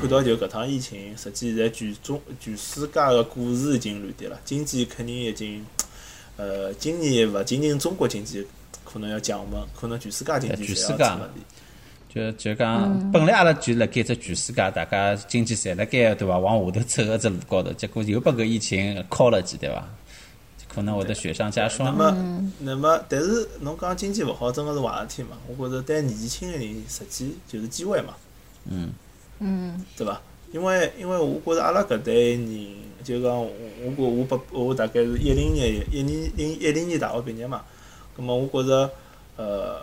看到就搿趟疫情，实际现在全中全世界个股市已经乱跌了，经济肯定已经，呃，今年勿仅仅中国经济可能要降温，可能全世界经济全世侪要出问题。就就讲，本来阿拉就辣盖只全世界，大家经济侪辣盖对伐？往下头走个只路高头，结果又把搿疫情敲了记，对伐？可能会得雪上加霜那霜。么，那么，但是侬讲经济勿好，真个是坏事体嘛？我觉着对年纪轻个人，实际就是机会嘛，嗯，嗯对伐？因为因为我觉着阿拉搿代人，就讲我我觉我八我大概是一零年一零零一零年大学毕业嘛，葛末我觉着，呃，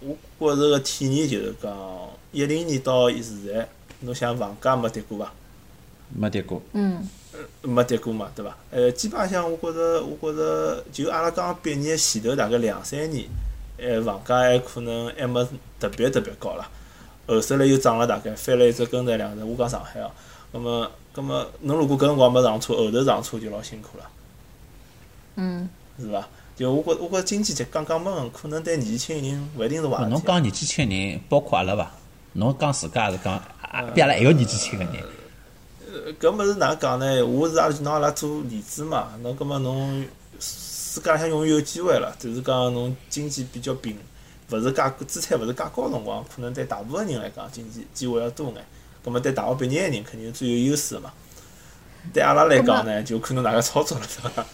我我觉着个体验就是讲，一零年到现在，侬想房价没跌过伐？没跌过。嗯没跌过嘛，对伐？呃，基本上我觉着，我觉着就阿拉刚毕业前头大概两三年，呃，房价还可能还没特别特别高啦。后首来又涨了，大概翻了一只跟头两只。我讲上海哦，那么，那么侬如果搿辰光没上车，后头上车就老辛苦了，嗯，是伐？就我觉，我觉经济就刚刚问，可能对年轻人勿一定是坏事体。侬讲年纪轻人，包括阿拉伐？侬讲自家还是讲，啊比阿拉还要年纪轻个人？呃搿物事哪能讲呢？我是阿拉拿阿拉做例子嘛。侬葛末侬世界上永远有机会了，就是讲侬经济比较平，勿是介资产勿是介高个辰光，可能对大部分人来讲经济机会要多眼。葛末对大学毕业个人肯定是最有优势个嘛。对阿拉来讲呢，就看侬哪个操作了，对伐？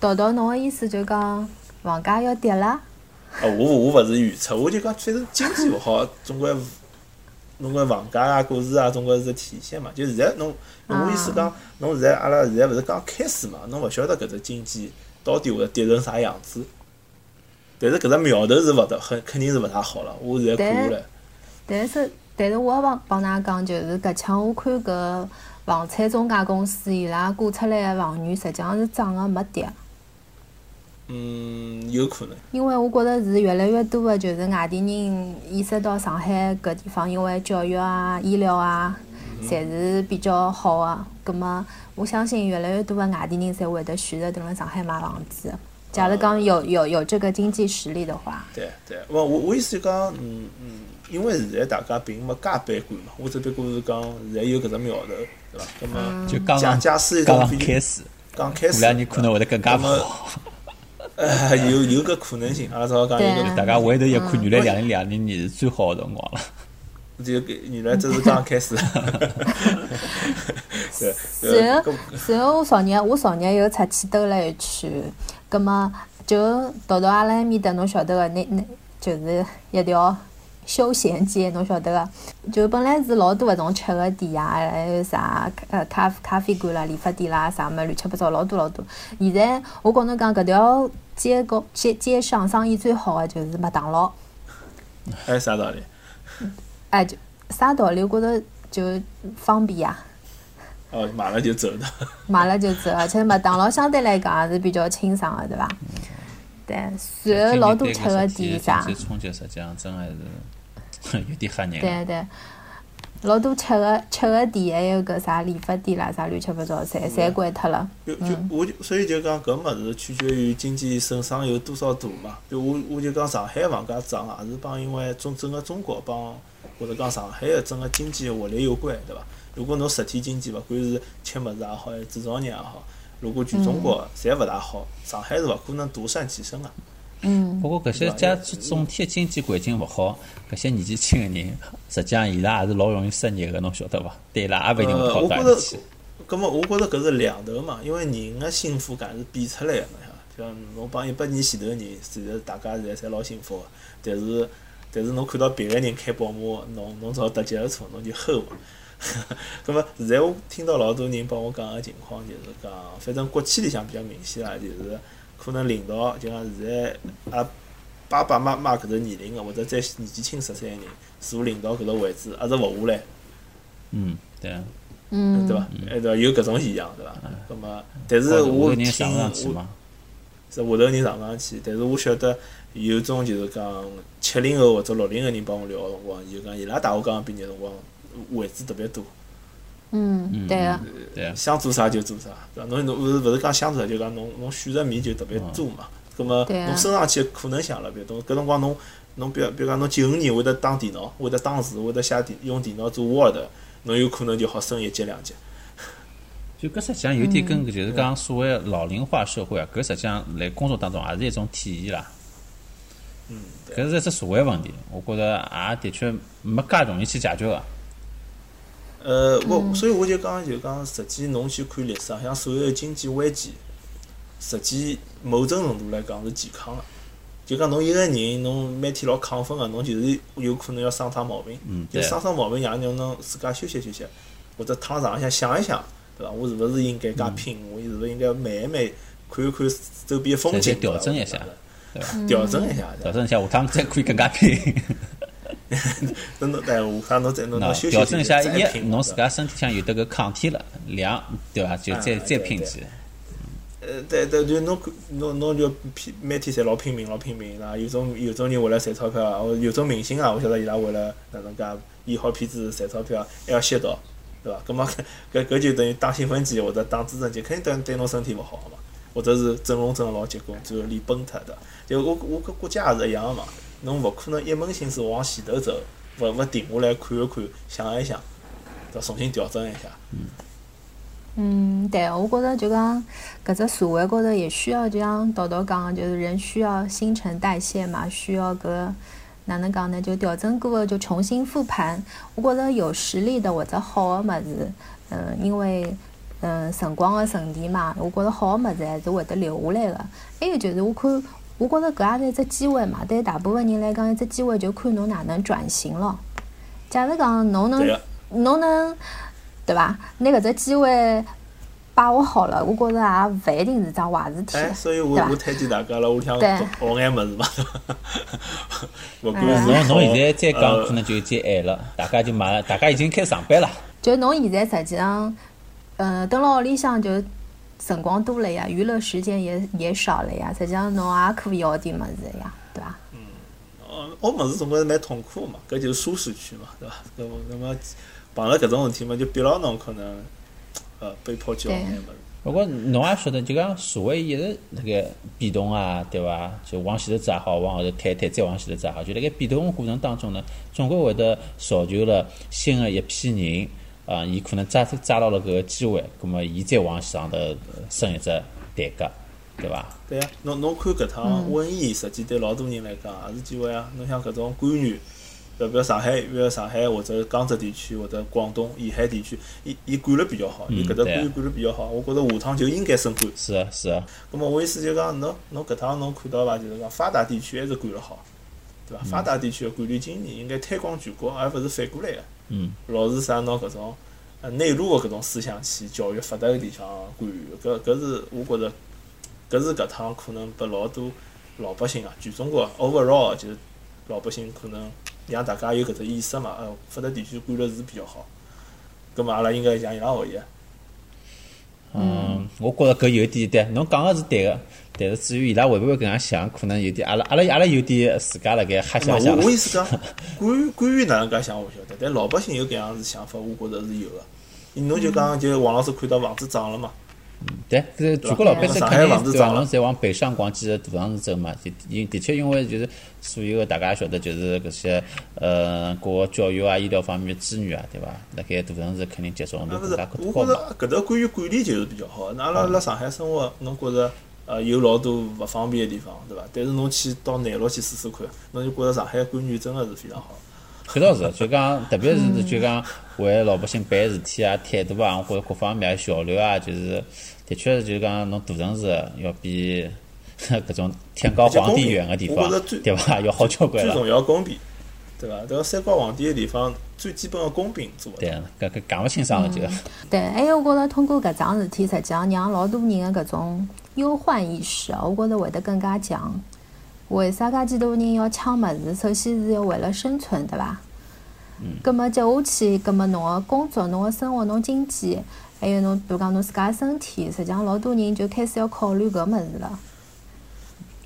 道道侬个意思就讲房价要跌了？啊，我我勿是预测，我就讲反正经济勿好，总归侬个房价啊、股市啊，总归是个体现嘛。就现在侬，我意思讲，侬现在阿拉现在勿是刚开始嘛，侬勿晓得搿只经济到底会得跌成啥样子。但是搿只苗头是勿得，很肯定是勿大好了。我现在看下来，但是但是我帮帮㑚讲，就是搿腔我看搿房产中介公司伊拉估出来个房源，实际上是涨个没跌。嗯，有可能。因为我觉着是越来越多的，就是外地人意识到上海搿地方，因为教育啊、医疗啊，侪是比较好的。葛么，我相信越来越多的外地人侪会得选择蹲辣上海买房子。假如讲有有有这个经济实力的话，对对，我我我意思就讲，嗯嗯，因为现在大家并没介悲观嘛，我只不过是讲现在有搿只苗头，对伐？葛么就刚假刚假使一刚刚开始，刚开始，过两年可能会得更加好。呃，有有搿可能性，阿拉只好讲大家回头一看，嗯原来两零两零年是最好的辰光了。就搿原来这是刚开始。对，然后呃搿然后我昨日我昨日又出去兜了一圈，葛么就到到阿拉埃面搭，侬晓得个，那那就是一条休闲街，侬晓得个，就本来是老多搿种吃个店啊，还有啥呃咖咖啡馆啦、理发店啦啥么乱七八糟老多老多。现在我跟侬讲，搿条街高街街上生意最好个就是麦当劳，还有啥道理？哎就啥道理？我觉着就方便呀、哦，买了就走的。买了就走，而且麦当劳相对来讲也是比较清爽的，对伐？对，然后老多吃个店啥，经济冲击实际上真还是 有点吓人的。对对，老多吃个吃个店，还有搿啥理发店啦，啥乱七八糟，侪侪关脱了。就就我就所以就讲搿物事取决于经济损伤有多少大嘛。就我我就讲上海房价涨也是帮因为中整个中国帮或者讲上海个整个经济活力有关，对伐？如果侬实体经济勿管是吃物事也好，还是制造业也好，如果全中国侪勿大好，上海是勿可能独善其身个。嗯不过搿些假使总体经济环境勿好，搿些年纪轻个人，实际上伊拉也是老容易失业个，侬晓得伐？对伊拉也勿一定会呃，好我觉着到哪里去。，葛末我觉着搿是两头嘛，因为人个幸福感是比出来个，侬像侬帮一百年前头个人，现在大家现在侪老幸福个，但是但是侬看到别个人开宝马，侬侬只好搭脚踏车，侬就吼嘛。葛末现在我听到老多人帮我讲个情况，就是讲，反正国企里向比较明显啦，就是可能领导就像现在啊爸爸妈妈搿只年龄个，或者再年纪轻十岁个人，坐领导搿个位置，一直勿下来。嗯，对啊，嗯，对伐？哎，对伐？有搿种现象，对伐？葛么，但是我听我。是下头人上勿上去，但是我晓得有种就是讲七零后或者六零后人帮我聊个辰光，就讲伊拉大学刚刚毕业辰光位置特别多，嗯，对啊，对啊，想做啥就做啥，对伐？侬侬勿是勿是讲想做啥，就讲侬侬选择面就特别多嘛。葛么侬升上去的可能性也比较多，搿辰光侬侬比如比如讲侬九五年会得打电脑，会得打字，会得写电用电脑做 Word，侬有可能就好升一级两级。就搿实际上有点跟就是讲所谓老龄化社会啊，搿实际上辣工作当中也是一种体现啦。嗯，搿是一只社会问题，我觉着也的确没介容易去解决个。呃，我所以我就讲就讲，实际侬去看历史啊，像所有的经济危机，实际某种程度来讲是健康个。就讲侬一个人，侬每天老亢奋个，侬就是有可能要生趟毛病。嗯，对。就生生毛病，让侬自家休息休息，或者躺床浪向想一想，对伐？我是勿是应该加拼？我是勿是应该慢一慢看一看周边风景？调整一下，对伐？调整一下，调整一下，下趟再可以更加拼。等侬，等下趟侬再侬侬休息调整一下，一侬自家身体上有得个抗体了，两对伐？就再再拼起。呃，对对，就侬侬侬就拼每天侪老拼命，老拼命啦。有种有种人为了赚钞票啊，有种明星啊，我晓得伊拉为了哪能介演好片子赚钞票，还要吸毒，对伐？搿么搿搿就等于打兴奋剂或者打支撑剂，肯定对对侬身体勿好嘛。或者是整容整老结棍，最后脸崩脱的。就我我搿国家也是一样个嘛。侬勿可能一门心思往前头走，勿勿停下来看一看，想一想，要重新调整一下。嗯，嗯对，我觉着就讲搿只社会高头也需要，就像道道讲个，就是人需要新陈代谢嘛，需要搿哪能讲呢？就调整过后就重新复盘。我觉着有实力的或者好个物事，嗯，因为嗯辰光个沉淀嘛，我觉着好个物事还是会得留下来个。还有就是我看。我觉着搿也是一只机会嘛，对大部分人来讲，一只机会就看侬哪能转型了。假如讲侬能，侬能，对伐？拿搿只机会把握好了，我觉着也勿一定是桩坏事体。哎，所以我我推荐大家辣屋里向学眼物事嘛。勿管侬侬现在再讲，可能就再晚了。大家就马上，大家已经开始上班了。就侬现在实际上，嗯，蹲辣屋里向就。辰光多了呀，娱乐时间也也少了呀。实际上侬也可以学点物事呀，对伐？嗯，哦，学物事总归是蛮痛苦嘛，搿就是舒适区嘛，对伐？搿么，那么碰着搿种事体嘛，就逼牢侬可能呃被迫去学眼物事。不过侬也晓得，就讲社会一直辣盖变动啊，对伐？就往前头走也好，往后头推推，再往前头走也好，就辣盖变动个过程当中呢，总归会得造就了新的一批人。啊，伊可能抓抓到了搿个机会，葛末伊再往上头升一只台阶，对伐？对呀，侬侬看搿趟瘟疫，实际对老多人来讲也是机会啊。侬像搿种官员，要不要上海，要上海或者江浙地区或者广东沿海地区，伊伊管了比较好，伊搿只官员管了比较好，我觉着下趟就应该升官。是啊，是啊。葛末我意思就讲，侬侬搿趟侬看到伐？就是讲发达地区还是管了好，对伐？发达地区的管理经验应该推广全国，而勿是反过来个。嗯，老是啥拿搿种呃内陆个搿种思想去教育发达个地方官员，搿搿是我觉着，搿是搿趟可能拨老多老百姓啊，全中国 overall 就是老百姓可能让大家有搿只意识嘛，呃，发达地区管了是比较好，葛末阿拉应该向伊拉学习。嗯，我觉着搿有点对，侬讲个是对个。但是至于伊拉会勿会搿样想，可能有点阿拉阿拉阿拉有点自家辣盖瞎想想。我我意思讲，官官员哪能介想我晓得，但老百姓有搿样子想法，我觉着是有个。侬就讲，就王老师看到房子涨了嘛？嗯，对，搿全国老百姓肯定涨了，在往北上广几个大城市走嘛。就因的确因为就是所有个大家也晓得，就是搿些呃，各教育啊、医疗方面资源啊，对伐？辣盖大城市肯定集中度更加高我觉着搿搭关于管理就是比较好。那阿拉辣上海生活，侬觉着？呃，有老多勿方便个地方，对伐？但是侬去到内陆去试试看，侬就觉着上海官员真个是非常好。搿倒 是，就讲特别是就讲为老百姓办事体啊、态度啊，或者各方面效率啊，就是的确是就讲侬大城市要比 搿种天高皇帝远个地方，对伐？要好交关最重要公平，对伐？迭个三国皇帝个地方，最基本个公平做。对，搿搿讲勿清爽个就。对，还有我觉着通过搿桩事体，实际上让老多人个搿种。忧患意识啊，我觉着会得更加强。为啥介许多人要抢物事？首先是要为了生存，对伐？嗯。葛末接下去，葛末侬个工作、侬个生活、侬经济，还有侬，比如讲侬自家身体，实际上老多人就开始要考虑搿物事了。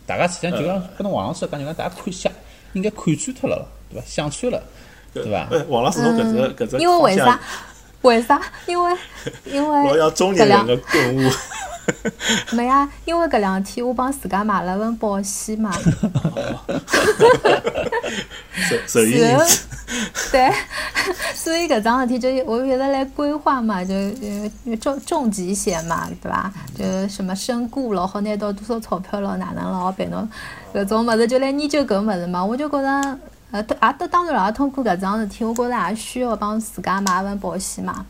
大家实际上就讲，跟侬王老师讲，就讲大家看下，应该看穿脱了，对吧？想穿了，对伐？王老师，侬搿只搿只因为为啥？为啥？因为 因为我要中年人的顿悟。没啊，因为搿两天我帮自家买了份保险嘛。受受益对，所以搿桩事体就我一直来规划嘛，就就重重疾险嘛，对伐？就什么身故咯，好拿到多少钞票咯，哪能咯，办侬搿种物事就来研究搿物事嘛。我就觉着，呃，也得当然了，通过搿桩事体，我觉着也需要帮自家买份保险嘛。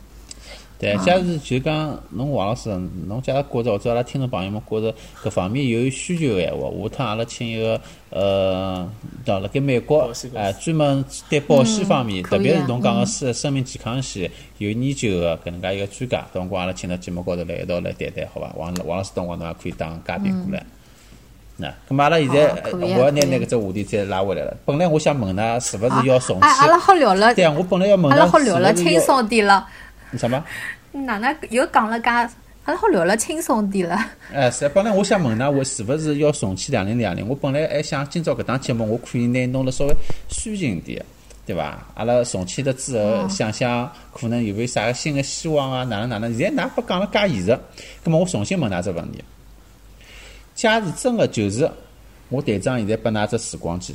对，假如就讲侬王老师，侬假如觉着或者阿拉听众朋友们觉着搿方面有需求个闲话，下趟阿拉请一个呃，到辣盖美国哎，专门对保险方面，特别是侬讲个生生命健康险有研究个搿能介一个专家，等辰光阿拉请到节目高头来一道来谈谈，好伐？王王老师，等辰光侬也可以当嘉宾过来。那，咁么阿拉现在，我要拿可以拿搿只话题再拉回来了。本来我想问㑚，是勿是要重哎，阿拉？好聊了，对啊，我本来要问阿拉好，聊了轻松点了。什么？哪能又讲了噶？阿拉好聊了轻松点了。哎，是，本来我想问㑚，我是勿是要重启两零两零？我本来还想今朝搿档节目，我可以拿弄了稍微抒情点，对伐？阿拉重启了之后，想想可能有没有啥个新的希望啊？哪能哪能？现在㑚不讲了介现实，葛么我重新问㑚只问题：假如真个就是我队长现在拨㑚只时光机，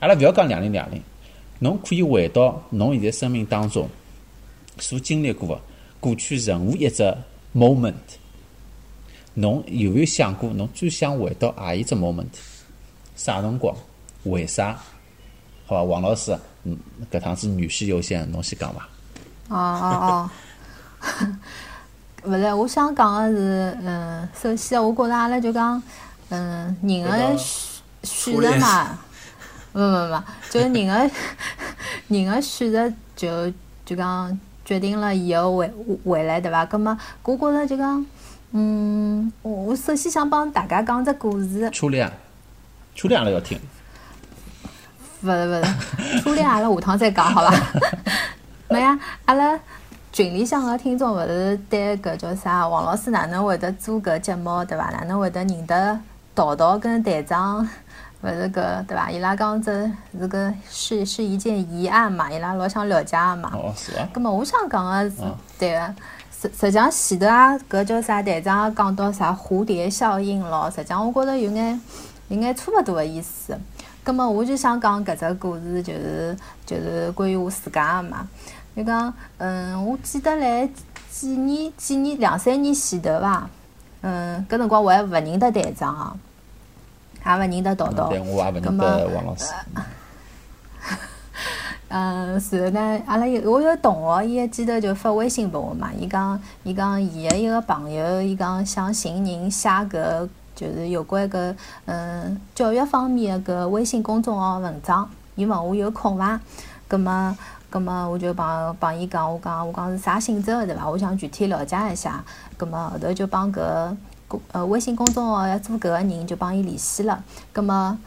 阿拉勿要讲两零两零，侬可以回到侬现在生命当中所经历过的过去任何一只 moment。侬有没有想过，侬最想回到何一只 moment？啥辰光？为啥？好吧，王老师，嗯，搿趟子女士优先，侬先讲伐。哦哦哦，勿是，我想讲个是，嗯，首先我觉着阿拉就讲，嗯，人搿个选择嘛，勿勿勿，就是人个 人个选择就就讲决定了以后未未来，对伐？葛末我觉着就讲，嗯，我我首先想帮大家讲只故事，初恋，初恋阿拉要听。勿是勿是，初恋阿拉下趟再讲好伐？没呀，阿拉群里向个听众勿是对搿叫啥王老师哪能会得做搿节目对伐？哪能会得认得桃桃跟队长？勿是搿对伐？伊拉讲这是个是是一件疑案嘛，伊拉老想了解个嘛。哦，是啊？咁么我想讲个是嗯，对个，实实际上前头啊，搿叫啥队长也讲到啥蝴蝶效应咯，实际上我觉着有眼有眼差勿多个意思。咁么我就想讲搿只故事，就是就是关于我自家个嘛。就讲，嗯，我记得来几年几年两三年前头伐，嗯，搿辰光我还勿认得队长啊，也勿认得桃桃。对，我也勿认得王老师。嗯，然后呢，阿拉有我有同学，伊个记头就发微信拨我嘛，伊讲伊讲伊个一个朋友，伊讲想寻人写搿就是有关搿嗯教育方面的搿微信公众号文章，伊问我有空伐？葛么葛么我就帮帮伊讲，我讲我讲是啥性质个对伐？我想具体了解一下。葛么后头就帮搿公呃微信公众号要做搿个人就帮伊联系了。葛么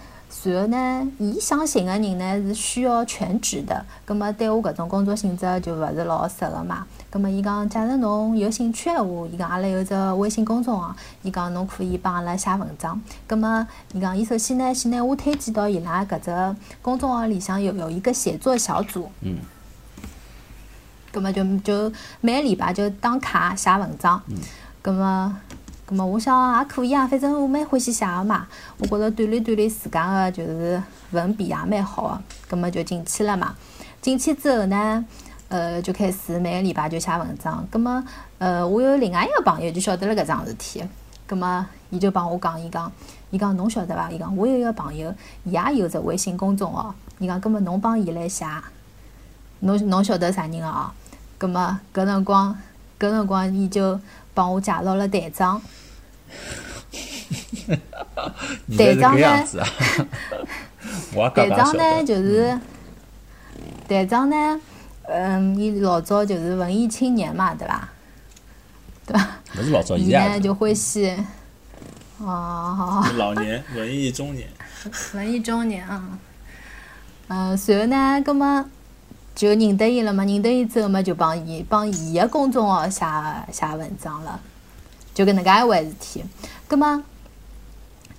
然后呢，伊想寻个人呢是需要全职的，葛么对我搿种工作性质就勿是老适合嘛。葛么伊讲，假如侬有兴趣个话，伊讲阿拉有只微信公众号，伊讲侬可以帮阿拉写文章。葛么伊讲，伊首先呢先拿我推荐到伊拉搿只公众号里向有有一个写作小组。嗯。葛么就就每个礼拜就打卡写文章。嗯。葛么。咁么我想也可以啊，反正我蛮欢喜写个嘛，我觉着锻炼锻炼自家个就是文笔也蛮好个，咁么就进去了嘛。进去之后呢，呃，就开始每个礼拜就写文章。咁么，呃，我有另外一个朋友就晓得了搿桩事体，咁么伊就帮我讲，伊讲，伊讲侬晓得伐？伊讲我有一个朋友，伊也有只微信公众号，伊讲，咁么侬帮伊来写，侬侬晓得啥人啊？咁么搿辰光，搿辰光伊就帮我介绍了队长。队 刚刚晓长呢，就是队长呢，嗯，伊老早就是文艺青年嘛，对伐？对伐？勿是老早，伊呢现在就欢喜，哦，好好。老年文艺中年，文艺中年啊。嗯，随后呢，葛么就认得伊了嘛，认得伊之后嘛，就帮伊帮伊个公众号写写文章了，就搿能介一回事体。葛么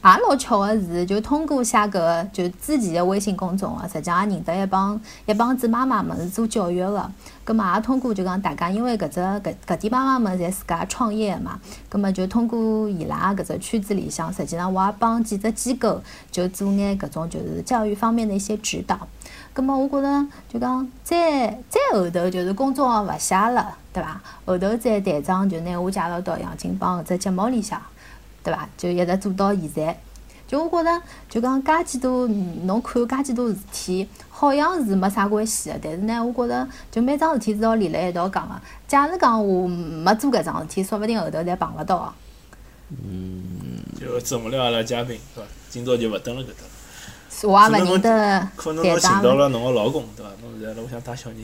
也老巧个是，就通过写搿个就之前个微信公众号，实际上也认得一帮一帮子妈妈们是做教育个。葛么也通过就讲大家，因为搿只搿搿点妈妈们侪自家创业个嘛，葛么就通过伊拉搿只圈子里向，实际上我也帮几只机构就做眼搿种就是教育方面的一些指导。葛末我觉着就讲再再后头就是公众号勿写了，对伐？后头再队长就拿我介绍到杨金帮搿只节目里向，对伐？就一直做到现在。就我觉着，就讲介几多，侬看介几多事体，好像是没啥关系的，但是呢，我觉着就每桩事体是要连辣一道讲个。假如讲我没做搿桩事体，说勿定后头侪碰勿到。嗯就整勿了阿拉嘉宾，是伐？今朝就勿蹲辣搿搭了。我也勿认得可能侬寻到了侬个老公，对伐？侬现在辣屋里向带小人，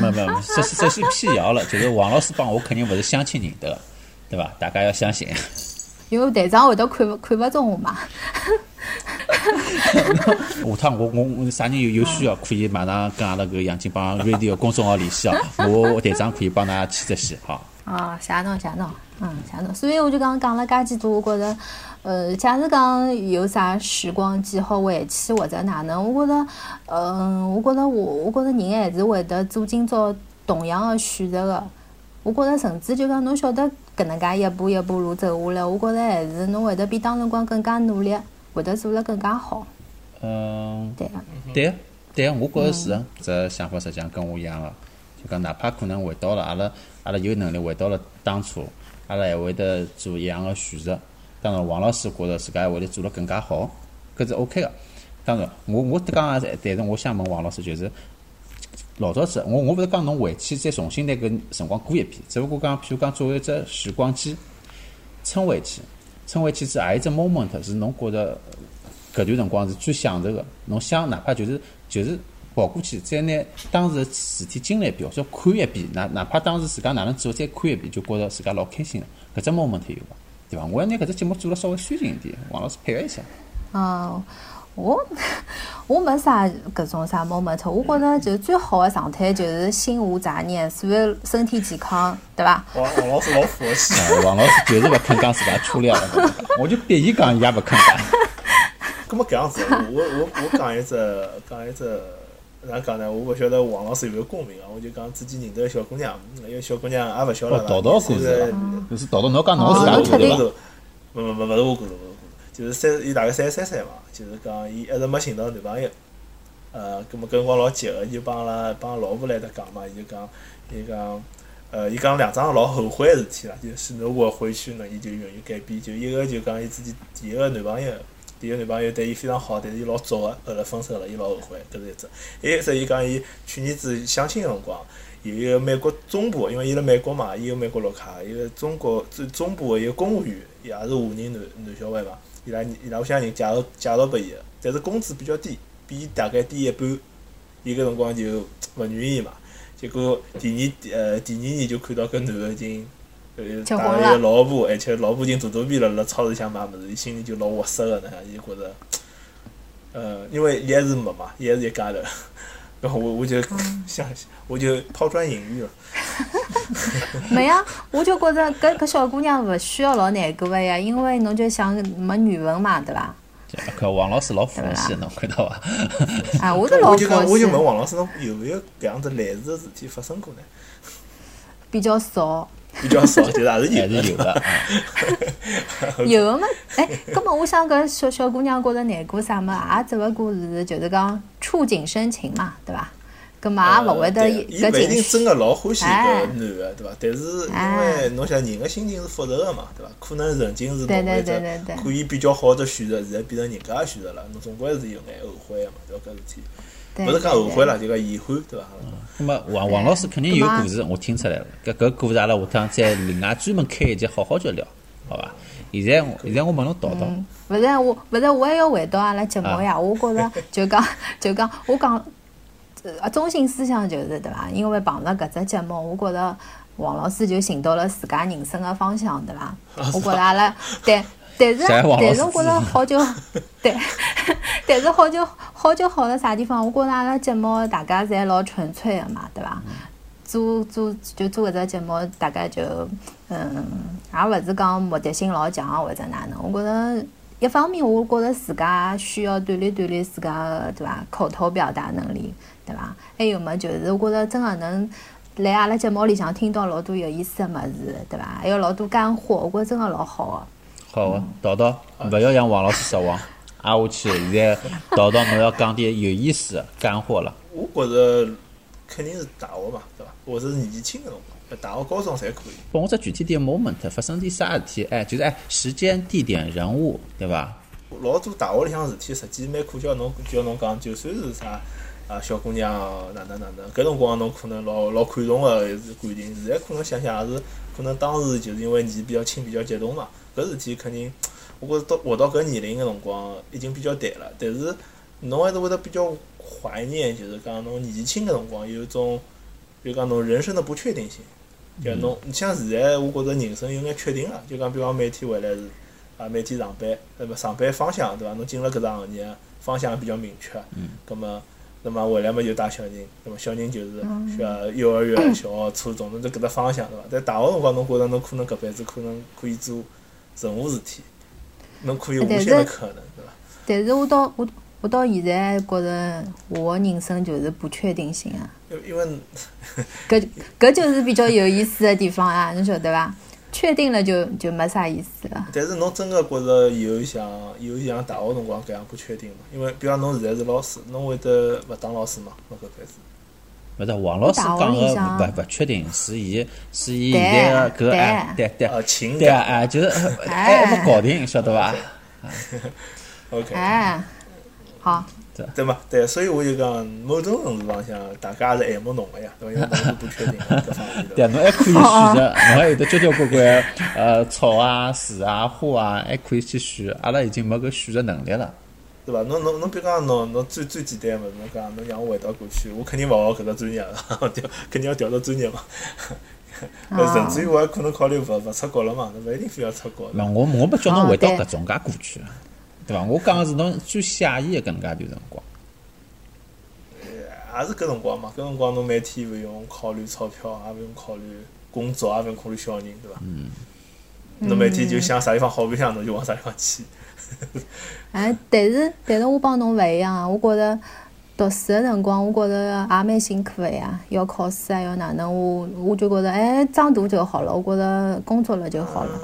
没没没，这是这是辟谣了，就是王老师帮我肯定勿是相亲认得的，对伐？大家要相信。因为队长会得看勿看勿中我嘛。下 趟我我我啥人有有需要，可以马上跟阿拉搿杨金帮 radio 公众号联系哦。我队长可以帮㑚牵只线，好。啊，谢侬谢侬，嗯，谢侬。所以我就讲讲了介几多，我觉着，呃，假使讲有啥时光机好回去或者哪能，我觉着，嗯，我觉着我我觉着人还是会得做今朝同样的选择的。我觉着甚至就讲侬晓得搿能介一步一步路走下来，我觉着还是侬会得比当辰光更加努力，会得做了更加好。嗯，对个，对个对个，我觉着是个，这想法实际上跟我一样个。就讲哪怕可能回到了阿拉阿拉有能力回到了当初，阿拉还会得做一样个选择。当然，王老师觉着自家还会得做了更加好，搿是 OK 个。当然，我我刚刚但是我想问王老师，就是老早子，我我勿是讲侬回去再重新拿搿辰光过一遍，只不过讲，譬如讲作为一只时光机，撑回去，撑回去是何一只 moment 是侬觉着搿段辰光是最享受个？侬想哪怕就是就是跑过去，再拿当时的事体经历一遍，或者看一遍，哪哪怕当时自家哪能做，再看一遍，就觉着自家老开心了。搿只 moment 有伐？对伐？我要拿搿只节目做了稍微抒情一点，王老师配合一下。哦，我我没啥搿种啥 moment，我觉着就最好的状态就是心无杂念，所以身体健康，对伐？王王老师老佛系。啊，王老师就是勿肯讲自家初恋了，我就逼伊讲，伊也勿肯讲。咁么搿样子，我我我讲一只讲一只，哪讲呢？我勿晓得王老师有没有共鸣啊？我就讲自己认得个小姑娘，一个小姑娘也勿小了哦，啦，道道故现事，就是道道侬讲侬哦自家侬确定故事伐？勿勿勿勿是我故事，勿是我故事，就是三伊大概三十三岁嘛，就是讲伊一直没寻到男朋友，呃，葛末搿辰光老急个，伊就帮阿拉帮老婆来搭讲嘛，伊就讲伊讲。呃，伊讲两桩老后悔个事体啦，就是如果回去呢，伊就愿意改变。就一个就讲伊自己第一个男朋友，第一个男朋友对伊非常好，但是伊老早个，后来分手了，伊老后悔，搿是一只。还有只，伊讲伊去年子相亲个辰光，有一个美国中部，因为伊辣美国嘛，伊有美国绿卡，一个中国最中部个一个公务员，也是华人男男小孩嘛，伊拉伊拉屋里向人介绍介绍拨伊个，但是工资比较低，比伊大概低一半，伊搿辰光就勿愿意嘛。结果第二呃第二年就看到搿男个已经呃带了一个老婆，而且老婆已经大肚皮了，辣超市里向买物事，伊心里就老窝塞个，那样伊就觉着，呃，因为伊还是没嘛，伊还是一家头，然后我我就 想，我就抛砖引玉了。没呀，我就觉着搿搿小姑娘勿需要老难过个呀，因为侬就想没语文嘛，对伐？看王老师老佛系，侬看到伐？啊，我是老我就讲，佛系我就，问王老师，侬有没有搿样子类似的事体发生过呢？比较少。比较少，就是还是有的。还是有的。啊 有个嘛，哎，葛末我想搿小小姑娘觉着难过啥么，也只勿过是就是讲触景生情嘛，对伐？葛末也勿会得呃对伊勿一定搿情绪真个老欢喜搿哎男个，对伐？但是因哎为侬想人个心情是复杂个嘛，对伐？可能曾经是对对侬一只对对对可以比较好的选择，现在变成人家个选择了，侬总归是有眼后悔个嘛，对伐？搿事体对勿是讲后悔对了，就讲遗憾，对伐？那么王王老师肯定有故事，我听出来了。搿搿故事阿拉下趟再另外专门开一集，好好叫聊，好伐？现在现在我问侬道道，勿是我，勿是我还要回到阿拉节目啊呀。我觉着 就讲就讲，我讲呃中心思想就是对伐？因为碰着搿只节目，我觉着王老师就寻到了自家人生的方向，对伐？我觉着阿拉但但是但是我觉着好就 对，但是好就好就好在啥地方？我觉着阿拉节目大家侪老纯粹的嘛，对伐？做做就做搿只节目，大家就嗯，也勿是讲目的性老强啊或者哪能。我觉着一方面，我觉着自家需要锻炼锻炼自家的对伐口头表达能力，对伐？还有么就是我觉着真个能来阿拉节目里向听到老多有意思的物事，对伐？还有老多干货，我觉着真个老好个。好个道道，勿要让王老师失望，挨下去，现在到到侬要讲点有意思的干货了。我觉着肯定是大学嘛，对伐？或者是年纪轻个辰光，大学、高中侪可以。拨我只具体点 moment 发生点啥事体？哎，就是哎，时间、地点、人物，对伐？老多大学里向事体，实际蛮可叫侬叫侬讲，就算是啥啊小姑娘哪能哪能，搿辰光侬可能老老看重个是感情，现在可能想想也是，可能当时就是因为年纪比较轻，比较激动嘛，搿事体肯定，我觉着到活到搿年龄个辰光已经比较淡了，但是侬还是会得比较怀念，就是讲侬年纪轻个辰光有一种，就讲侬人生的不确定性，就侬你像现在，我觉着人生有眼确定了，就讲比方每天回来是。啊，每天上班，那么上班方向对伐？侬进了搿只行业，方向比较明确。嗯。葛么，那么回来嘛就带小人，那么小人就是需要幼儿园、小学、初中，侬就搿只方向对伐？在大学辰光，侬觉着侬可能搿辈子可能可以做任何事体，侬可以无限的可能，对伐？但是我到我我到现在觉着我人生就是不确定性啊。因因为 搿搿就是比较有意思的地方啊，侬晓得伐？确定了就就没啥意思了。但是侬真个觉着有像有像大学辰光搿样不确定吗？因为比方侬现在是老师，侬会得勿当老师吗？侬搿辈子？勿是王老师讲个勿勿确定，是伊是伊现在个搿哎对对对啊哎就是 还没搞定，晓得伐？OK。哎，好。对嘛？对，所以我就讲，某种程度浪向，大家也是爱慕侬个呀，对伐？因为侬是不确定 各方面的。对，侬还可以选择，侬还有得交交关关呃草啊、树啊、花啊，还可以去选。阿拉已经没搿选择能力了，对伐？侬侬侬，比如讲侬侬最最简单个物事，侬讲侬让我回到过去，我肯定勿学搿只专业了，调肯定要调到专业嘛。呃，甚至于我还可能考虑勿勿出国了嘛，侬勿一定非要出国。那我我没叫侬回到搿种介过去。对伐？我讲个是侬最惬意个搿能介段辰光，也是搿辰光嘛。搿辰光侬每天勿用考虑钞票，也勿用考虑工作，也勿用考虑小人，对伐？嗯。侬每天就想啥地方好白相，侬就往啥地方去。哎，但是但是我帮侬勿一样啊！我觉着读书个辰光，我觉着也蛮辛苦个呀，要考试啊，要哪能？我我就觉着，哎，长大就好了。我觉着工作了就好了。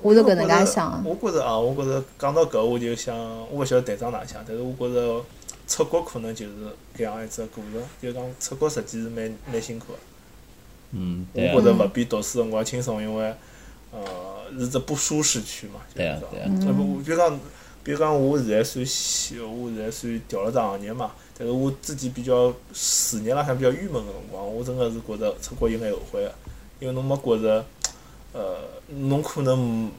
我是搿能介想。我觉着啊，我觉着讲到搿，我就想，我勿晓得队长哪想，但是我觉着出国可能就是搿样一只过程，就讲出国实际是蛮蛮辛苦个。嗯，我觉着勿比读书辰光轻松，因为呃是只不舒适区嘛。对啊，对啊。那不，比如讲，比如讲，我现在算小，我现在算调了只行业嘛，但是我自己比较事业浪向比较郁闷个辰光，我真个是觉着出国有眼后悔个，因为侬没觉着。呃，侬可能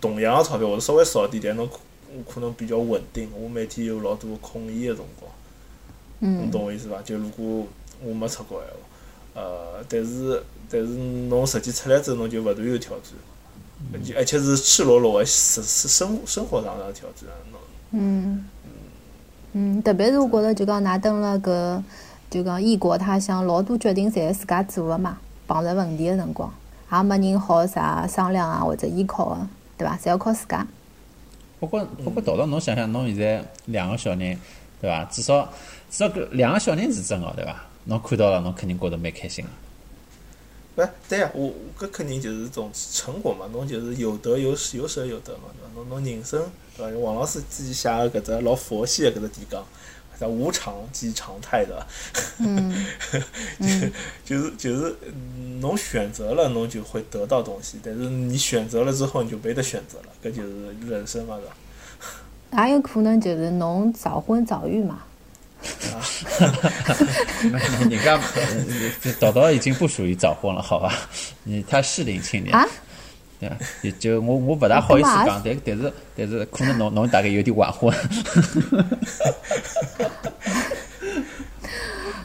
同样个钞票或者稍微少点，但侬可可能比较稳定。我每天有老多空闲个辰光，侬懂我意思伐？就如果我没出国闲话，呃，但是但是侬实际出来之后，侬就勿断有挑战，而而且是赤裸裸个生生生活上的挑战。侬嗯嗯，特别是我觉着，就讲㑚蹲辣搿就讲异国他乡，老多决定侪是自家做的嘛，碰着问题的辰光。也没人好啥商量啊，或者依靠个，对伐？侪要靠自家。不过，不过，道道，侬想想，侬现在两个小人，对伐？至少，至少搿两个小人是真个，对伐？侬看到了，侬肯定觉得蛮开心个。勿，对呀，我搿肯定就是种成果嘛。侬就是有得有失，有舍有得嘛，对伐？侬侬人生，对伐？王老师自己写个搿只老佛系个搿只提纲。叫无常即常态的，嗯，就是就是，侬选择了，侬就会得到东西；但是你选择了之后，你就没得选择了，搿就是人生嘛，是吧？也有可能就是侬早婚早育嘛。啊，人家导导已经不属于早婚了，好吧？你他适龄青年。啊对伐也就我我不大好意思讲，但但是但是可能侬侬大概有点晚婚。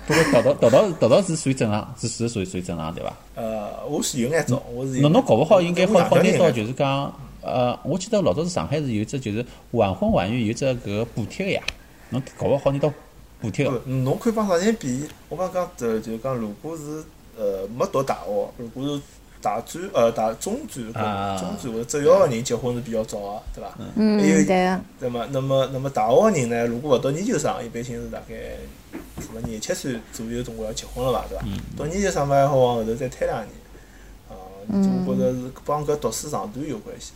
不过道道道道道道是属于正常，是是属于属于正常对伐？呃，我是有眼早，我是。侬侬搞不好应该好好拿到，就是讲呃，我记得老早是上海是有只就是晚婚晚育有只搿个补贴个呀，侬搞不好拿到补贴个。侬可以帮啥人比？我刚刚就就讲，如果是呃没读大学，如果是。大专呃大中专中专或者职校个人结婚是比较早个，对伐？嗯，对。那么那么那么大学个人呢？如果勿读研究生，一般性是大概什么廿七岁左右总归要结婚了伐？对伐？读研究生嘛还好往后头再推两年，嗯，我觉着是帮搿读书长短有关系。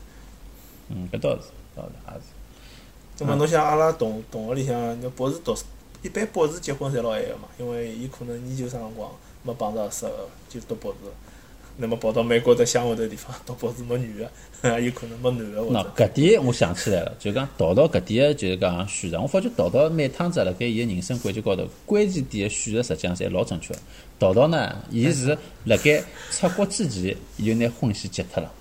嗯，搿倒是，倒是也是。那么侬想阿拉同同学里向，那博士读书，一般博士结婚侪老晚个嘛，因为伊可能研究生辰光没碰着合适合，就读博士。那么跑到美国的乡下头地方读博士没女个，也有可能没男个或喏，搿点我想起来了，就讲桃桃搿点个就是讲选择，我发觉桃桃每趟子辣盖伊个人生轨迹高头，关键点个选择实际上侪老正确个。桃桃呢，伊是辣盖出国之前，伊就拿婚线结脱了，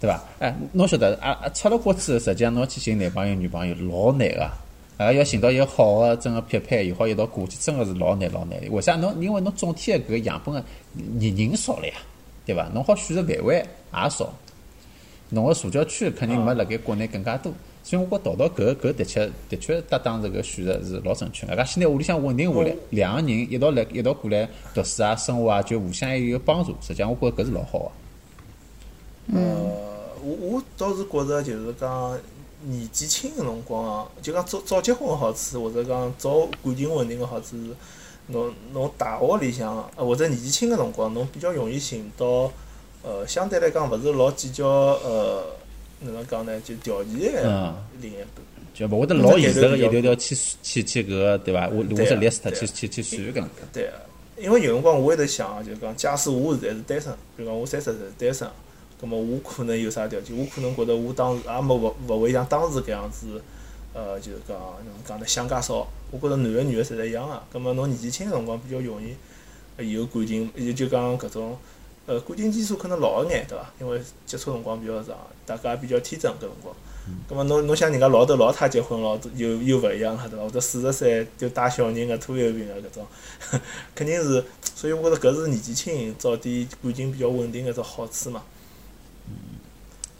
对伐？哎，侬晓得啊啊，出了国之后，实际上侬去寻男朋友、女朋友老难个。啊，要寻到一个好个真个匹配，又好一道过去，真个是老难老难的。为啥？侬因为侬总体个搿个样本个人人少了呀，对伐？侬好选择范围也少，侬个社交圈肯定没辣盖国内更加多。所以我觉桃桃搿搿的确的确搭档这个选择是老正确。大家先拿屋里向稳定下来，两个人一道来一道过来读书啊、生活啊，就互相有帮助。实际上，我觉着搿是老好个。嗯，我我倒是觉着就是讲年纪轻个辰光，就讲早早结婚个好处，或者讲早感情稳定个好处是，侬侬大学里向，呃或者年纪轻个辰光，侬比较容易寻到，呃，相对来讲勿是老计较，呃，哪能讲呢？就条件个嗯另一半。就勿会得老现实个一条条去去去搿个对伐？我我是 list 去去去算搿能介。对个，因为有辰光我会得想，就讲假使我现在是单身，比如讲我三十岁是单身，葛末我可能有啥条件？我可能觉得我当时也没勿勿会像当时搿样子，呃，就是讲哪能讲呢，想介少。我觉着男个女个侪是一样个。葛末侬年纪轻个辰光比较容易呃有感情，也就讲搿种呃感情基础可能老一眼，对伐？因为接触辰光比较长，大家也比较天真搿辰光。葛末侬侬想人家老头老太结婚老多又又勿一样了，对伐？或者四十岁就带小人个拖油瓶个搿种，肯定是。所以我觉着搿是年纪轻早点感情比较稳定个一只好处嘛。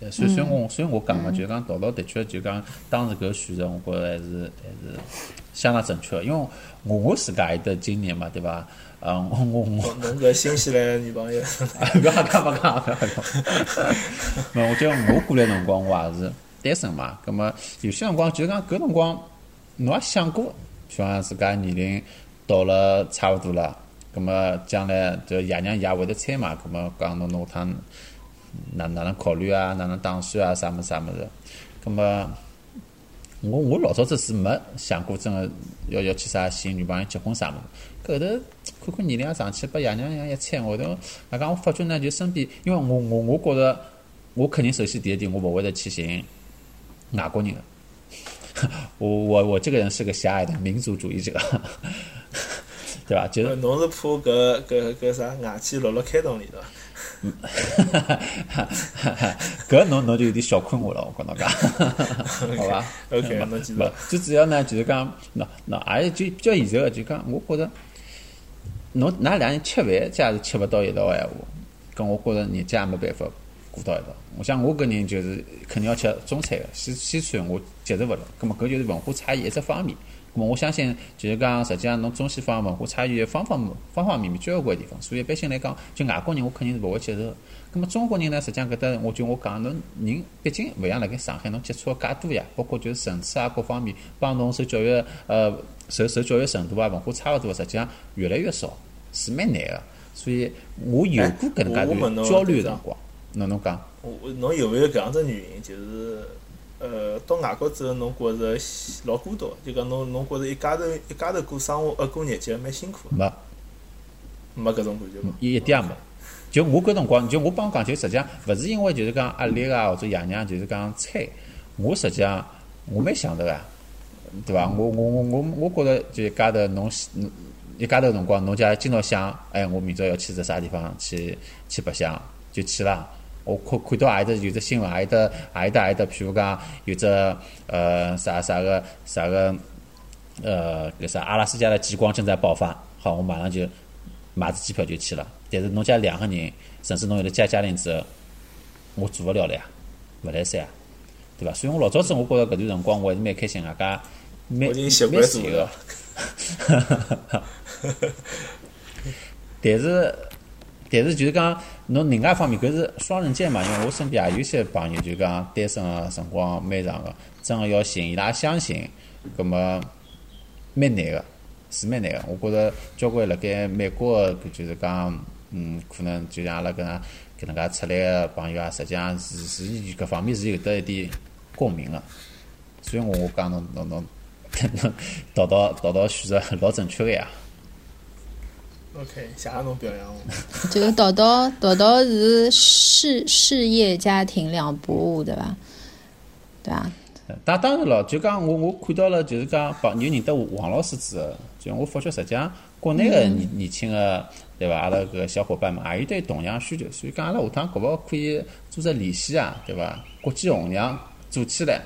对所以，所以我所以我讲嘛，就是讲桃桃的确就讲当时搿个选择，我觉着还是还是相当正确的，因为我我自家也有得经验嘛，对伐？嗯，我我我侬侬搿新西兰女朋友，不要讲勿讲，不要讲。没，我觉得我过来辰光我也是单身嘛，葛么有些辰光就是讲搿辰光侬也想过，比方自家年龄到了差勿多了，葛么将来就爷娘也会得催嘛，葛么讲侬侬下趟哪哪能考虑啊，哪能打算啊，啥物事啥物事，葛么。我我老早子是没想过真个要要去啥寻女朋友结婚啥物事，搿头看看年龄也上去，把爷娘娘一催，后头外加我发觉呢，就身边，因为我我我觉着，我肯定首先第一点，我勿会得去寻外国人个。我我我这个人是个狭隘的民族主义者，对吧？就是侬是怕搿搿搿啥外气落辣开动里对伐？搿侬侬就有点小困我了，我跟侬讲，好伐 OK，嗯侬继续勿，最主要呢就是讲，喏喏，也就比较现实个，就讲我觉着，侬㑚两人吃饭假是吃勿到一道个闲话，搿我觉着日脚也没办法过到一道。我想我搿人就是肯定要吃中餐个，西西餐我接受勿了，葛末搿就是文化差异一只方面。咁么我相信，就是讲，实际上侬中西方文化差异方方方方面面交关地方，所以一般性来讲，就外国人我肯定是勿会接受。咁么中国人呢，实际上搿搭我就我讲，侬人毕竟勿像辣盖上海，侬接触个介多呀，包括就是层次啊各方面，帮侬受教育呃受受教育程度啊文化差勿多，实际上越来越少，是蛮难个。所以我有过搿能介段焦虑个辰光，侬侬讲，侬有没有搿样子原因？就是呃，到外国之后，侬觉着老孤独，就讲侬侬觉着一家头一家头过生活呃过日脚蛮辛苦的，没。没搿种感觉吗？一一点也没。就我搿辰光，就我帮侬讲，就实际上勿是因为就是讲压力啊，或者爷娘就是讲催，我实际上我蛮想得个，对伐？我我我我我觉着就一家头侬侬一家头辰光，侬家今朝想，哎，我明朝要去只啥地方去去白相，就去啦。我看看到何里的有只新闻，何里搭何里搭何里搭，譬如讲有只呃啥啥个啥个呃搿啥阿拉斯加的极光正在爆发，好，我马上就买只机票就去了。但是侬家两个人，甚至侬有了家家庭之后，我做勿了了呀，勿来三啊，对伐？所以我老早子我觉着搿段辰光我还是蛮开心，大家蛮蛮自由。但是，但是就是讲，侬另外一方面，搿是双刃剑嘛。因为我身边也有些朋友，就讲单身个辰光蛮长个，真个要寻伊拉相信，葛么蛮难个，是蛮难个。我觉着交关辣盖美国个，搿就是讲，嗯，可能就像阿拉搿能搿能介出来个朋友啊，实际上是是搿方面是有得一点共鸣个。所以我我讲侬侬侬侬导导导导选择老正确个呀。OK，谢谢侬表扬我。这个导导导导是事事业家庭两不误，对伐？对伐？当当然了，就讲我我看到了，就是讲帮有认得王老师之后，就我发觉实际上国内的年年轻的对伐？阿拉搿个小伙伴们也有对同样需求，所以讲阿拉下趟搞不好可以做只联系啊，对伐？国际红娘做起来，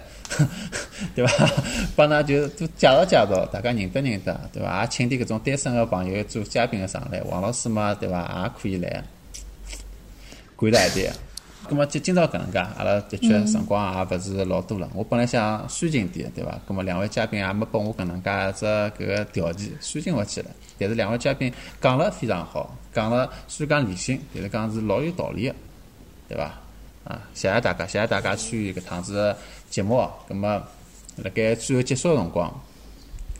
对伐？帮㑚就多介绍介绍，大家认得认得，对伐？也请点搿种单身个朋友做嘉宾个上来，王老师嘛，对伐？也可以来，贵大一点。咁么今今朝搿能介，阿拉的确辰光也勿是老多了。我本来想煽情点，对伐？咁么两位嘉宾也没拨我搿能介只搿个条件，煽情勿起来。但是两位嘉宾讲了非常好，讲了虽然讲理性，但是讲是老有道理个，对伐？啊，谢谢大家，谢谢大家参与搿趟子节目哦。咁么辣盖最后结束个辰光，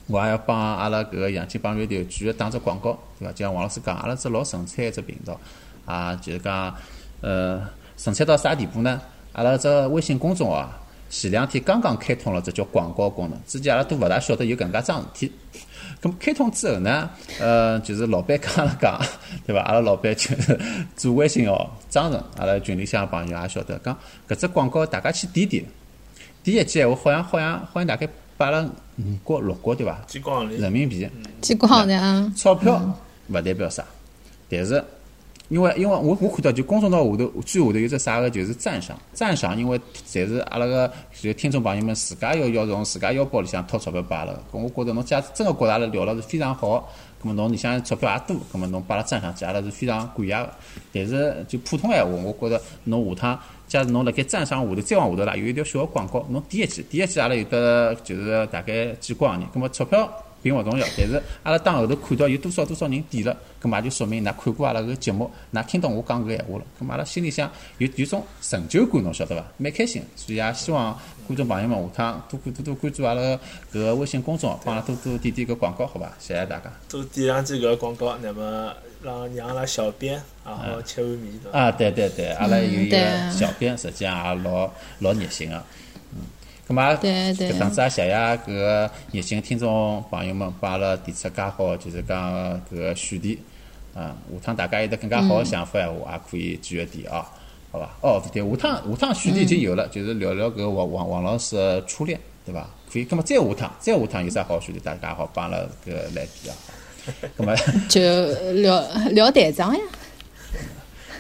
我也要帮阿拉搿个杨金帮 radio 继续打只广告，对伐？就像王老师讲，阿拉只老纯粹一只频道，啊，就是讲，呃，纯粹到啥地步呢？阿拉只微信公众号啊，前两天刚刚开通了，这叫广告功能，之前阿拉都勿大晓得有搿能介桩事体。咁开通之后呢，呃，就是老板跟阿拉讲，对伐？阿拉老板就是做微信哦，张成，阿拉群里向朋友也晓得，讲搿只广告大家去点点，点一记闲话，好像好像好像大概拨了五角六角对伐？几光里人民币。几光的啊，钞票勿代表啥，但是因为因为我我看到就公众号下头最下头有只啥个就是赞赏，赞赏，因为侪是阿拉个就听众朋友们自家要要从自家腰包里向掏钞票拨阿拉个，咁我觉着侬假使真个觉着阿拉聊了是非常好，咁么侬里向钞票也多，咁么侬把阿拉赞赏起，阿拉是非常感谢个。但是就普通闲话，我觉着侬下趟假使侬辣盖赞赏下头再往下头啦，有一条小个广告，侬点一记，点一记阿拉有得就是大概几光人，咁么钞票。并勿重要，但是阿拉当后头看到有多少多少人点了，咁嘛就说明㑚看过阿拉个节目，㑚听到我讲搿闲话了，咁嘛阿拉心里向有有种成就感，侬晓得伐？蛮开心，所以也希望观众朋友们下趟多多多多关注阿拉搿个微信公众号，帮阿拉多多点点搿广告，好伐？谢谢大家。多点上几个广告，那么让让阿拉小编也好吃碗面，对伐？啊，对对对，阿拉有一个小编，实际上也老老热心个，嗯，咁嘛，对对。搿趟子也谢谢搿个热心听众朋友们帮阿拉提出介好，就是讲搿个选题，啊，下趟大家有得更加好个想法闲话，也可以继续提啊，好伐？哦，对，下趟下趟选题已经有了，就是聊聊搿个王王王老师的初恋，对伐？可以，咁么再下趟再下趟有啥好选题，大家好帮阿拉搿个来提啊。咁么 就聊聊队长呀，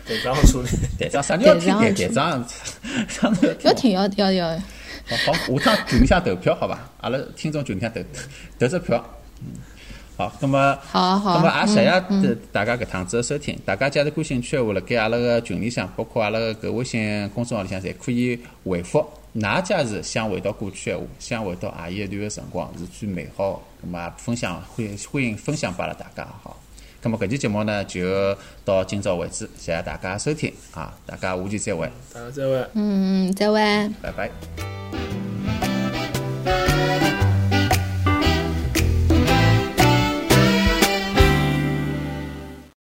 队长处理，队长啥人要听队长？啥人要听要要要，好，好，下趟群里向投票，好伐？阿拉听众群里向投投只票。嗯，好，那么，好好那么也谢谢大大家搿趟子的收听。大家假如感兴趣的话，辣盖阿拉个群里向，包括阿拉个搿微信公众号里向，侪可以回复。哪假是想回到过去闲话，想回到阿姨一段个辰光是最美好的，那么分享欢迎欢迎分享拨阿拉大家，好。那么搿期节目呢，就到今朝为止，谢谢大家收听啊！大家下期再会，大家再会。嗯，再会。拜拜。